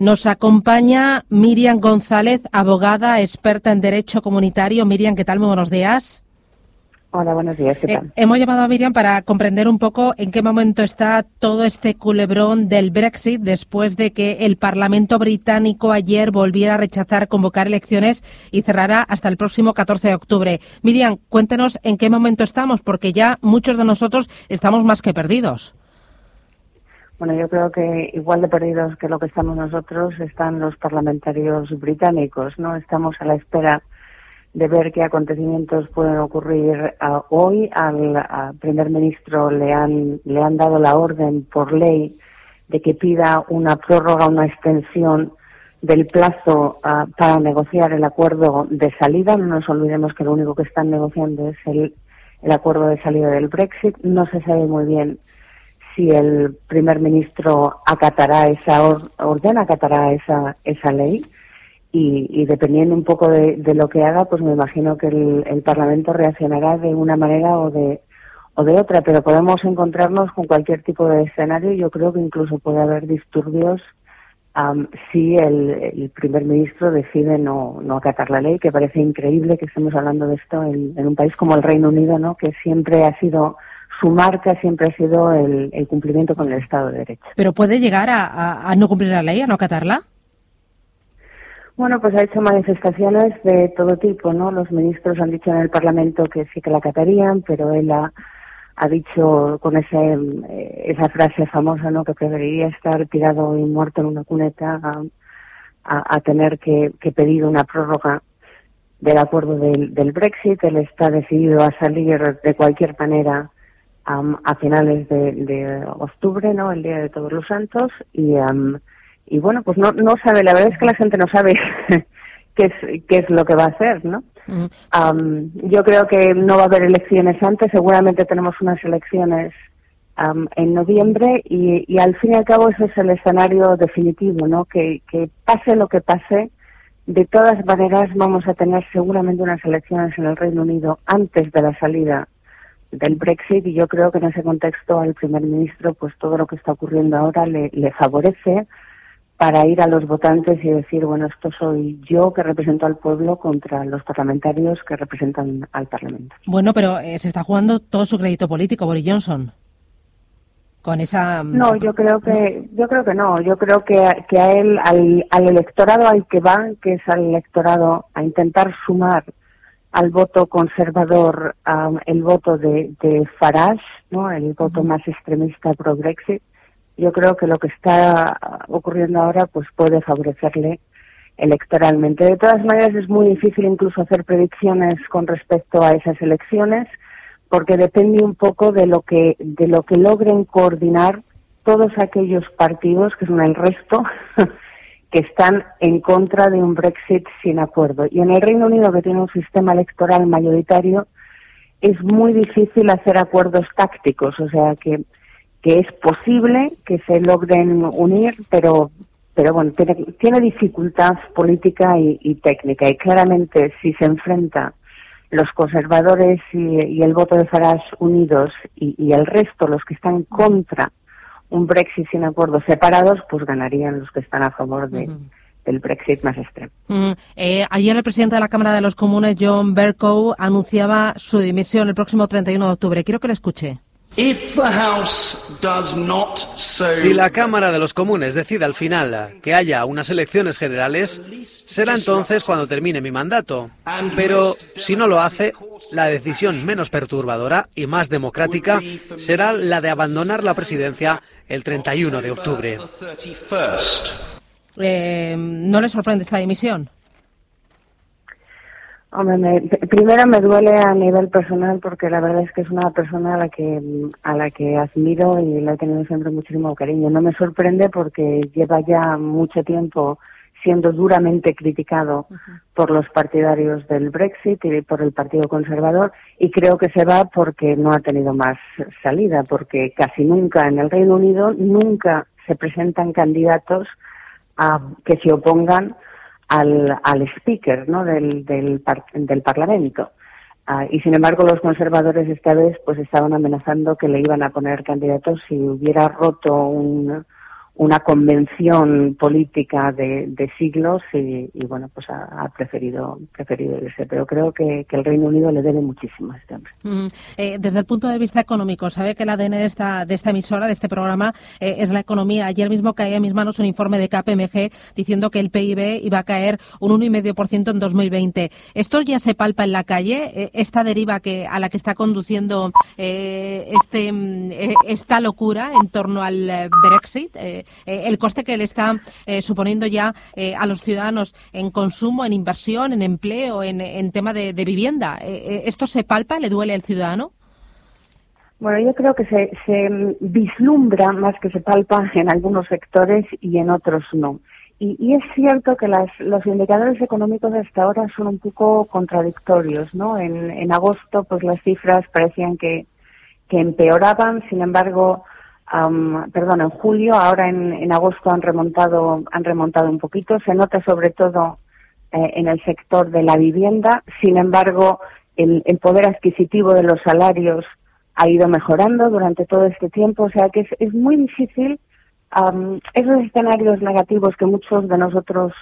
Nos acompaña Miriam González, abogada, experta en Derecho Comunitario. Miriam, ¿qué tal? Muy buenos días. Hola, buenos días. ¿qué Eh, tal? hemos llamado a Miriam para comprender un poco en qué momento está todo este culebrón del Brexit después de que el Parlamento británico ayer volviera a rechazar convocar elecciones y cerrará hasta el próximo 14 de octubre. Miriam, cuéntenos en qué momento estamos, porque ya muchos de nosotros estamos más que perdidos. Bueno, yo creo que igual de perdidos que lo que estamos nosotros están los parlamentarios británicos, ¿no? Estamos a la espera de ver qué acontecimientos pueden ocurrir ah, hoy. Al primer ministro le han, le han dado la orden por ley de que pida una prórroga, una extensión del plazo ah, para negociar el acuerdo de salida. No nos olvidemos que lo único que están negociando es el, el acuerdo de salida del Brexit. No se sabe muy bien si el primer ministro acatará esa or- orden, acatará esa, esa ley. Y, y dependiendo un poco de, de lo que haga, pues me imagino que el, el Parlamento reaccionará de una manera o de, o de otra, pero podemos encontrarnos con cualquier tipo de escenario. Yo creo que incluso puede haber disturbios am, si el, el primer ministro decide no, no acatar la ley, que parece increíble que estemos hablando de esto en, en un país como el Reino Unido, ¿no? que siempre ha sido su marca siempre ha sido el, el cumplimiento con el Estado de Derecho. ¿Pero puede llegar a, a- a no cumplir la ley, a no acatarla? Bueno, pues ha hecho manifestaciones de todo tipo, ¿no? Los ministros han dicho en el Parlamento que sí que la acatarían, pero él ha, ha dicho con ese, eh, esa frase famosa, ¿no? Que preferiría estar tirado y muerto en una cuneta a, a- a tener que, que pedir una prórroga del acuerdo del, del Brexit. Él está decidido a salir de cualquier manera am, a finales de, de octubre, ¿no? El Día de Todos los Santos y am, y bueno, pues no, no sabe, la verdad es que la gente no sabe qué es, qué es lo que va a hacer, ¿no? Am, yo creo que no va a haber elecciones antes, seguramente tenemos unas elecciones am, en noviembre y, y al fin y al cabo ese es el escenario definitivo, ¿no? Que, que pase lo que pase, de todas maneras vamos a tener seguramente unas elecciones en el Reino Unido antes de la salida del Brexit y yo creo que en ese contexto al primer ministro pues todo lo que está ocurriendo ahora le, le favorece para ir a los votantes y decir, bueno, esto soy yo que represento al pueblo contra los parlamentarios que representan al Parlamento. Bueno, pero eh, se está jugando todo su crédito político, Boris Johnson. Con esa. mm, No, yo creo que yo creo que no. Yo creo que, que a él, al, al electorado al que va, que es al electorado a intentar sumar al voto conservador am, el voto de, de Farage, ¿no? El voto más extremista pro Brexit. Yo creo que lo que está ocurriendo ahora, pues puede favorecerle electoralmente. De todas maneras, es muy difícil incluso hacer predicciones con respecto a esas elecciones porque depende un poco de lo que de lo que logren coordinar todos aquellos partidos que son el resto que están en contra de un Brexit sin acuerdo. Y en el Reino Unido que tiene un sistema electoral mayoritario es muy difícil hacer acuerdos tácticos o sea que que es posible que se logren unir pero pero bueno tiene, tiene dificultad política y, técnica. Y claramente si se enfrenta los conservadores y, y el voto de Farage unidos y, y el resto, los que están contra un Brexit sin acuerdos separados, pues ganarían los que están a favor de, del Brexit más extremo. Eh, ayer el presidente de la Cámara de los Comunes, John Bercow, anunciaba su dimisión el próximo 31 de octubre. Quiero que le escuche. If the House does not so Si la Cámara de los Comunes decide al final que haya unas elecciones generales, será entonces cuando termine mi mandato. Pero si no lo hace, la decisión menos perturbadora y más democrática será la de abandonar la presidencia el 31 de octubre. the 31st. Eh, ¿No le sorprende esta dimisión? Hombre, me- primero me duele a nivel personal porque la verdad es que es una persona a la que a la que admiro y le he tenido siempre muchísimo cariño. No me sorprende porque lleva ya mucho tiempo siendo duramente criticado por los partidarios del Brexit y por el Partido Conservador y creo que se va porque no ha tenido más salida, porque casi nunca en el Reino Unido nunca se presentan candidatos a, que se opongan al, al speaker ¿no? del, del, del Parlamento. Ah, y sin embargo los conservadores esta vez pues estaban amenazando que le iban a poner candidatos si hubiera roto un, una convención política de, siglos y, bueno, pues ha, preferido preferido irse. Pero creo que, el Reino Unido le debe muchísimo a este hombre. Mm, eh, desde el punto de vista económico, sabe que el ADN de esta, de esta emisora, de este programa, eh, es la economía. Ayer mismo caía en mis manos un informe de KPMG diciendo que el PIB iba a caer un 1,5% en 2020. ¿Esto ya se palpa en la calle? Eh, ¿Esta deriva que, a la que está conduciendo este, mm, esta locura en torno al Brexit? Eh, el coste que le está eh, suponiendo ya eh, a los ciudadanos en consumo, en inversión, en empleo, en, tema de, vivienda. ¿Esto se palpa? ¿Le duele al ciudadano? Bueno, yo creo que se, vislumbra más que se palpa en algunos sectores y en otros no. Y, es cierto que los indicadores económicos hasta ahora son un poco contradictorios, ¿no? En, agosto, pues las cifras parecían que empeoraban, sin embargo, perdón, en julio, ahora en, agosto han remontado, han remontado un poquito. Se nota sobre todo eh, en el sector de la vivienda. Sin embargo, el, poder adquisitivo de los salarios ha ido mejorando durante todo este tiempo. O sea que es, muy difícil esos escenarios negativos que muchos de nosotros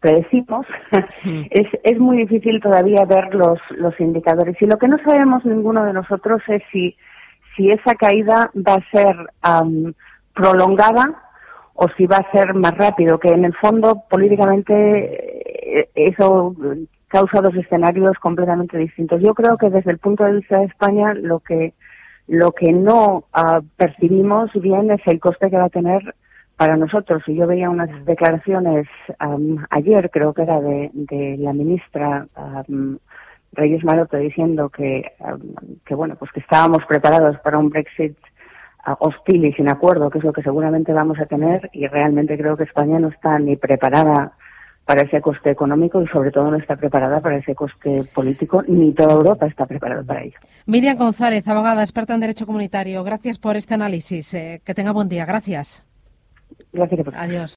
predecimos, es, es muy difícil todavía ver los, los indicadores. Y lo que no sabemos ninguno de nosotros es si si esa caída va a ser prolongada o si va a ser más rápido, que en el fondo políticamente eh, eso causa dos escenarios completamente distintos. Yo creo que desde el punto de vista de España lo que lo que no uh, percibimos bien es el coste que va a tener para nosotros. Y yo veía unas declaraciones ayer, creo que era de, de la ministra Reyes Maroto diciendo que, que, bueno, pues que estábamos preparados para un Brexit ah, hostil y sin acuerdo, que es lo que seguramente vamos a tener, y realmente creo que España no está ni preparada para ese coste económico y sobre todo no está preparada para ese coste político, ni toda Europa está preparada para ello. Miriam González, abogada, experta en Derecho Comunitario, gracias por este análisis. Eh, que tenga buen día. Gracias. Gracias. Adiós.